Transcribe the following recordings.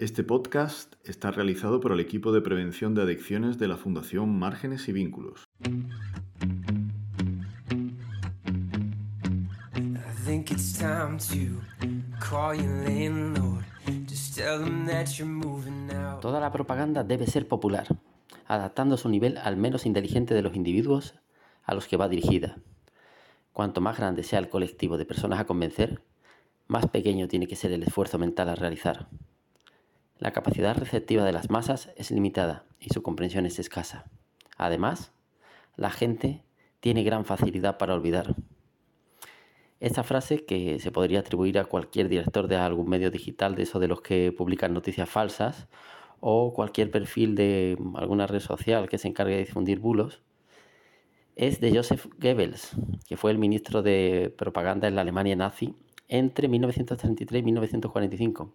Este podcast está realizado por el equipo de prevención de adicciones de la Fundación Márgenes y Vínculos. Toda la propaganda debe ser popular, adaptando su nivel al menos inteligente de los individuos a los que va dirigida. Cuanto más grande sea el colectivo de personas a convencer, más pequeño tiene que ser el esfuerzo mental a realizar. La capacidad receptiva de las masas es limitada y su comprensión es escasa. Además, la gente tiene gran facilidad para olvidar. Esta frase, que se podría atribuir a cualquier director de algún medio digital, de esos de los que publican noticias falsas, o cualquier perfil de alguna red social que se encargue de difundir bulos, es de Joseph Goebbels, que fue el ministro de propaganda en la Alemania nazi entre 1933 y 1945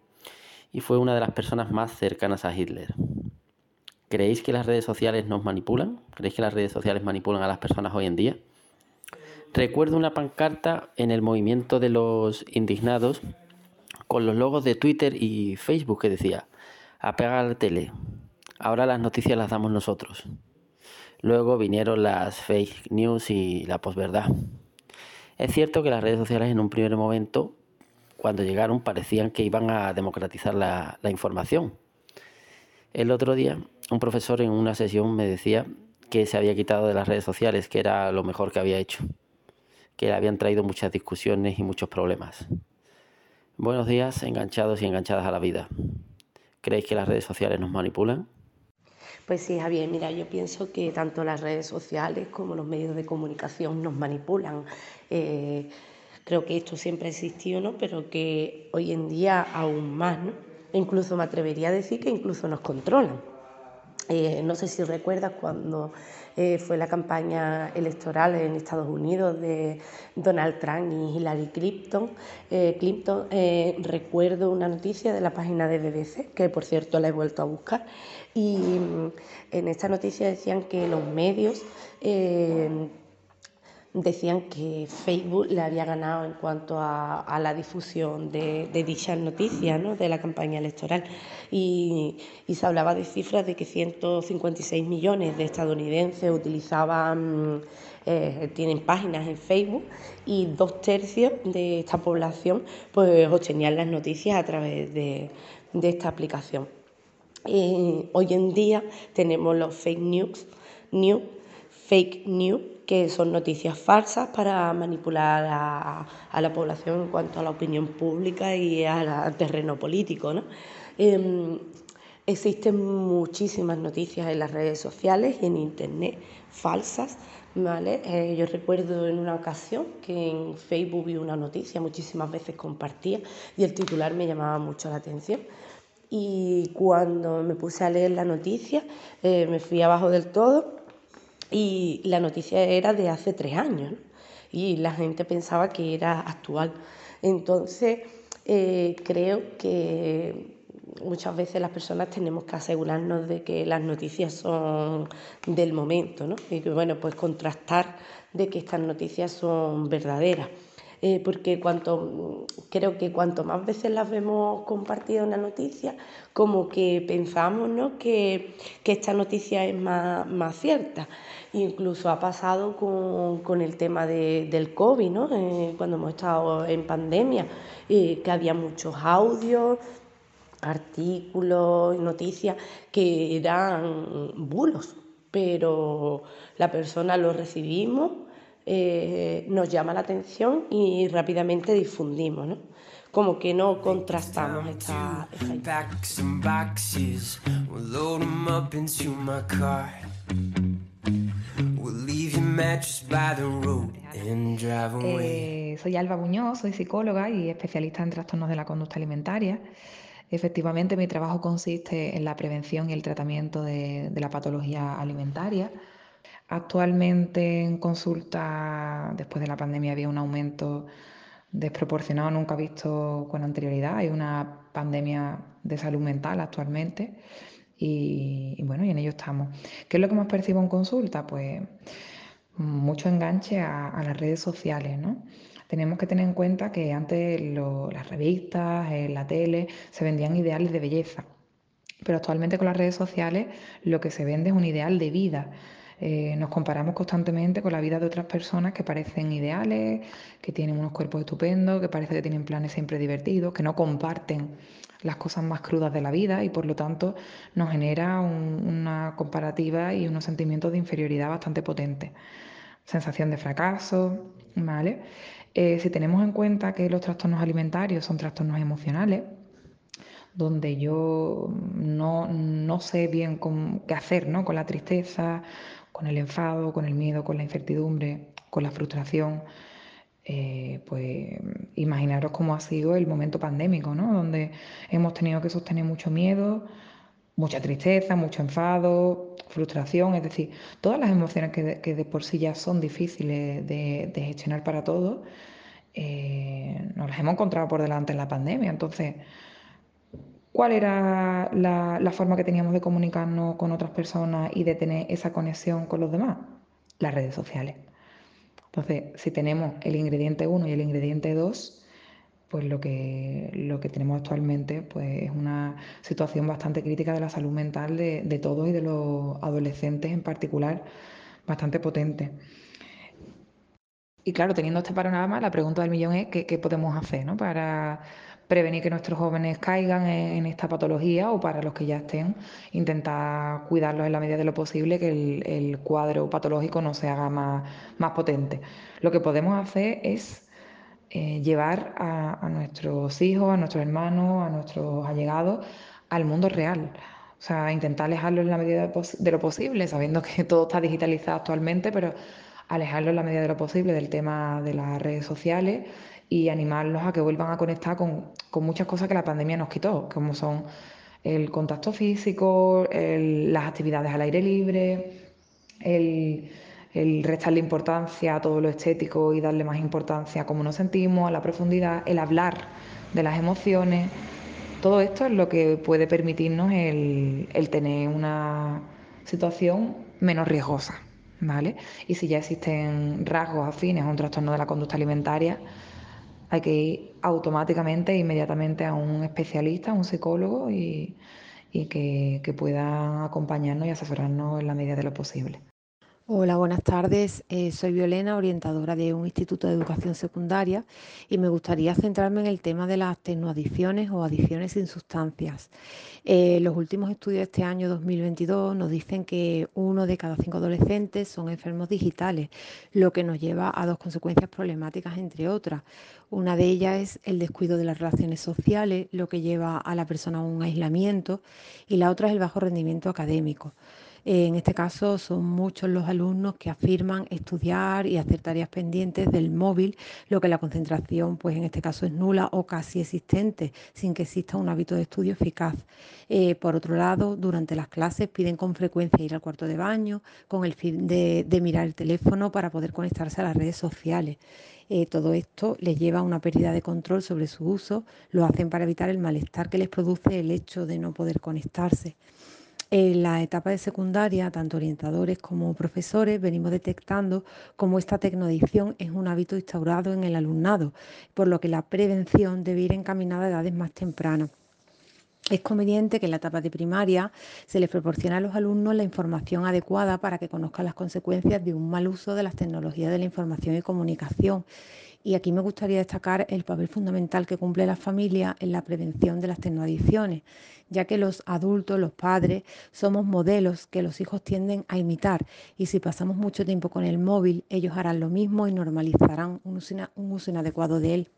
y fue una de las personas más cercanas a Hitler. ¿Creéis que las redes sociales nos manipulan? ¿Creéis que las redes sociales manipulan a las personas hoy en día? Recuerdo una pancarta en el movimiento de los indignados con los logos de Twitter y Facebook que decía, apaga la tele, ahora las noticias las damos nosotros. Luego vinieron las fake news y la posverdad. Es cierto que las redes sociales en un primer momento cuando llegaron parecían que iban a democratizar la, información. El otro día, un profesor en una sesión me decía que se había quitado de las redes sociales, que era lo mejor que había hecho, que le habían traído muchas discusiones y muchos problemas. Buenos días, enganchados y enganchadas a la vida. ¿Creéis que las redes sociales nos manipulan? Pues sí, Javier, mira, yo pienso que tanto las redes sociales como los medios de comunicación nos manipulan. Eh, Creo que esto siempre ha existido, ¿no? Pero que hoy en día aún más, ¿no? E incluso me atrevería a decir que incluso nos controlan. Eh, no sé si recuerdas cuando eh, fue la campaña electoral en Estados Unidos de Donald Trump y Hillary Clinton. Eh, Clinton recuerdo una noticia de la página de BBC, que por cierto la he vuelto a buscar, y mm, en esta noticia decían que los medios decían que Facebook le había ganado en cuanto a, la difusión de, dichas noticias ¿no? de la campaña electoral y, se hablaba de cifras de que 156 millones de estadounidenses utilizaban, eh, tienen páginas en Facebook y dos tercios de esta población pues obtenían las noticias a través de, esta aplicación. hoy en día tenemos los fake news, news fake news que son noticias falsas para manipular a, la población en cuanto a la opinión pública y al terreno político. Em, existen muchísimas noticias en las redes sociales y en internet falsas. ¿vale? Eh, yo recuerdo en una ocasión que en Facebook vi una noticia, muchísimas veces compartía y el titular me llamaba mucho la atención. Y cuando me puse a leer la noticia, eh, me fui abajo del todo y la noticia era de hace tres años y la gente pensaba que era actual. Entonces, eh, creo que muchas veces las personas tenemos que asegurarnos de que las noticias son del momento, ¿no? Y que, bueno, pues contrastar de que estas noticias son verdaderas. Eh, porque cuanto, creo que cuanto más veces las vemos compartidas una noticia, como que pensamos ¿no? que, esta noticia es más, más cierta. Incluso ha pasado con, el tema del COVID, ¿no? Eh, cuando hemos estado en pandemia, eh, que había muchos audios, artículos, noticias que eran bulos, pero la persona lo recibimos eh, nos llama la atención y rápidamente difundimos, ¿no? Como que no contrastamos esta, eh, soy Alba Buñoz, soy psicóloga y especialista en trastornos de la conducta alimentaria. Efectivamente, mi trabajo consiste en la prevención y el tratamiento de la patología alimentaria Actualmente en consulta, después de la pandemia, había un aumento desproporcionado, nunca visto con anterioridad. Hay una pandemia de salud mental actualmente y, bueno, y en ello estamos. ¿Qué es lo que más percibo en consulta? Pues mucho enganche a, las redes sociales, ¿no? Tenemos que tener en cuenta que antes las revistas, en la tele, se vendían ideales de belleza Pero actualmente con las redes sociales lo que se vende es un ideal de vida. Eh, nos comparamos constantemente con la vida de otras personas que parecen ideales, que tienen unos cuerpos estupendos, que parece que tienen planes siempre divertidos, que no comparten las cosas más crudas de la vida y por lo tanto nos genera una comparativa y unos sentimientos de inferioridad bastante potentes. Sensación de fracaso, ¿vale? Eh, si tenemos en cuenta que los trastornos alimentarios son trastornos emocionales, donde yo no, sé bien qué hacer ¿no? con la tristeza, con el enfado, con el miedo, con la incertidumbre, con la frustración. Eh, pues imaginaros cómo ha sido el momento pandémico, ¿no? donde hemos tenido que sostener mucho miedo, mucha tristeza, mucho enfado, frustración, es decir, todas las emociones que de, por sí ya son difíciles de, gestionar para todos, eh, nos las hemos encontrado por delante en la pandemia. Entonces, ¿cuál era la, forma que teníamos de comunicarnos con otras personas y de tener esa conexión con los demás? Las redes sociales. Entonces, si tenemos el ingrediente 1 y el ingrediente 2, pues lo que, lo que tenemos actualmente pues, es una situación bastante crítica de la salud mental de, de todos y de los adolescentes en particular, bastante potente. Y claro, teniendo este panorama, la pregunta del millón es qué, podemos hacer ¿no? para prevenir que nuestros jóvenes caigan en, esta patología o para los que ya estén, intentar cuidarlos en la medida de lo posible, que el, cuadro patológico no se haga más, más potente. Lo que podemos hacer es eh, llevar a, nuestros hijos, a nuestros hermanos, a nuestros allegados al mundo real. O sea, intentar alejarlos en la medida de lo posible, sabiendo que todo está digitalizado actualmente, pero alejarlos en la medida de lo posible del tema de las redes sociales y animarlos a que vuelvan a conectar con, muchas cosas que la pandemia nos quitó, como son el contacto físico, las actividades al aire libre, el, el restarle importancia a todo lo estético y darle más importancia a cómo nos sentimos, a la profundidad, el hablar de las emociones. Todo esto es lo que puede permitirnos el, el tener una situación menos riesgosa. ¿vale? Y si ya existen rasgos afines a un trastorno de la conducta alimentaria, hay que ir automáticamente inmediatamente a un especialista, a un psicólogo y, que, que pueda acompañarnos y asesorarnos en la medida de lo posible. Hola, buenas tardes. Eh, soy Violena, orientadora de un instituto de educación secundaria y me gustaría centrarme en el tema de las tecnoadicciones o adicciones sin sustancias. Eh, los últimos estudios de este año 2022 nos dicen que uno de cada cinco adolescentes son enfermos digitales, lo que nos lleva a dos consecuencias problemáticas, entre otras. Una de ellas es el descuido de las relaciones sociales, lo que lleva a la persona a un aislamiento, y la otra es el bajo rendimiento académico. En este caso son muchos los alumnos que afirman estudiar y hacer tareas pendientes del móvil, lo que la concentración pues en este caso es nula o casi existente, sin que exista un hábito de estudio eficaz. Eh, por otro lado, durante las clases piden con frecuencia ir al cuarto de baño con el fin de, mirar el teléfono para poder conectarse a las redes sociales. Eh, todo esto les lleva a una pérdida de control sobre su uso, lo hacen para evitar el malestar que les produce el hecho de no poder conectarse. En la etapa de secundaria, tanto orientadores como profesores venimos detectando cómo esta tecnoadicción es un hábito instaurado en el alumnado, por lo que la prevención debe ir encaminada a edades más tempranas. Es conveniente que en la etapa de primaria se les proporcione a los alumnos la información adecuada para que conozcan las consecuencias de un mal uso de las tecnologías de la información y comunicación y aquí me gustaría destacar el papel fundamental que cumple la familia en la prevención de las tecnoadicciones, ya que los adultos, los padres, somos modelos que los hijos tienden a imitar y si pasamos mucho tiempo con el móvil, ellos harán lo mismo y normalizarán un uso, inadecuado de él.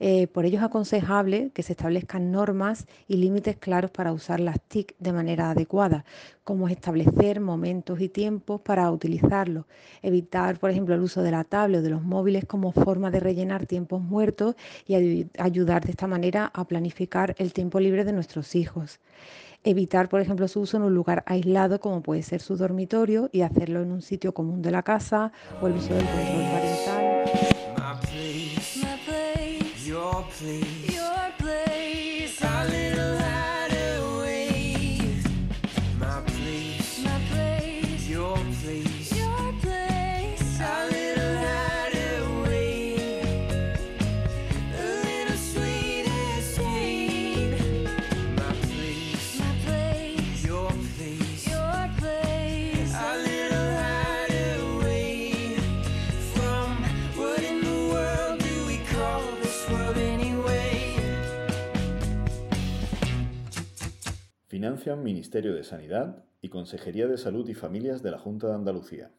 Eh, por ello es aconsejable que se establezcan normas y límites claros para usar las TIC de manera adecuada, como establecer momentos y tiempos para utilizarlos, evitar, por ejemplo, el uso de la tablet o de los móviles como forma de rellenar tiempos muertos y ayudar de esta manera a planificar el tiempo libre de nuestros hijos. Evitar, por ejemplo, su uso en un lugar aislado como puede ser su dormitorio y hacerlo en un sitio común de la casa o el uso del control please. You're Financian Ministerio de Sanidad y Consejería de Salud y Familias de la Junta de Andalucía.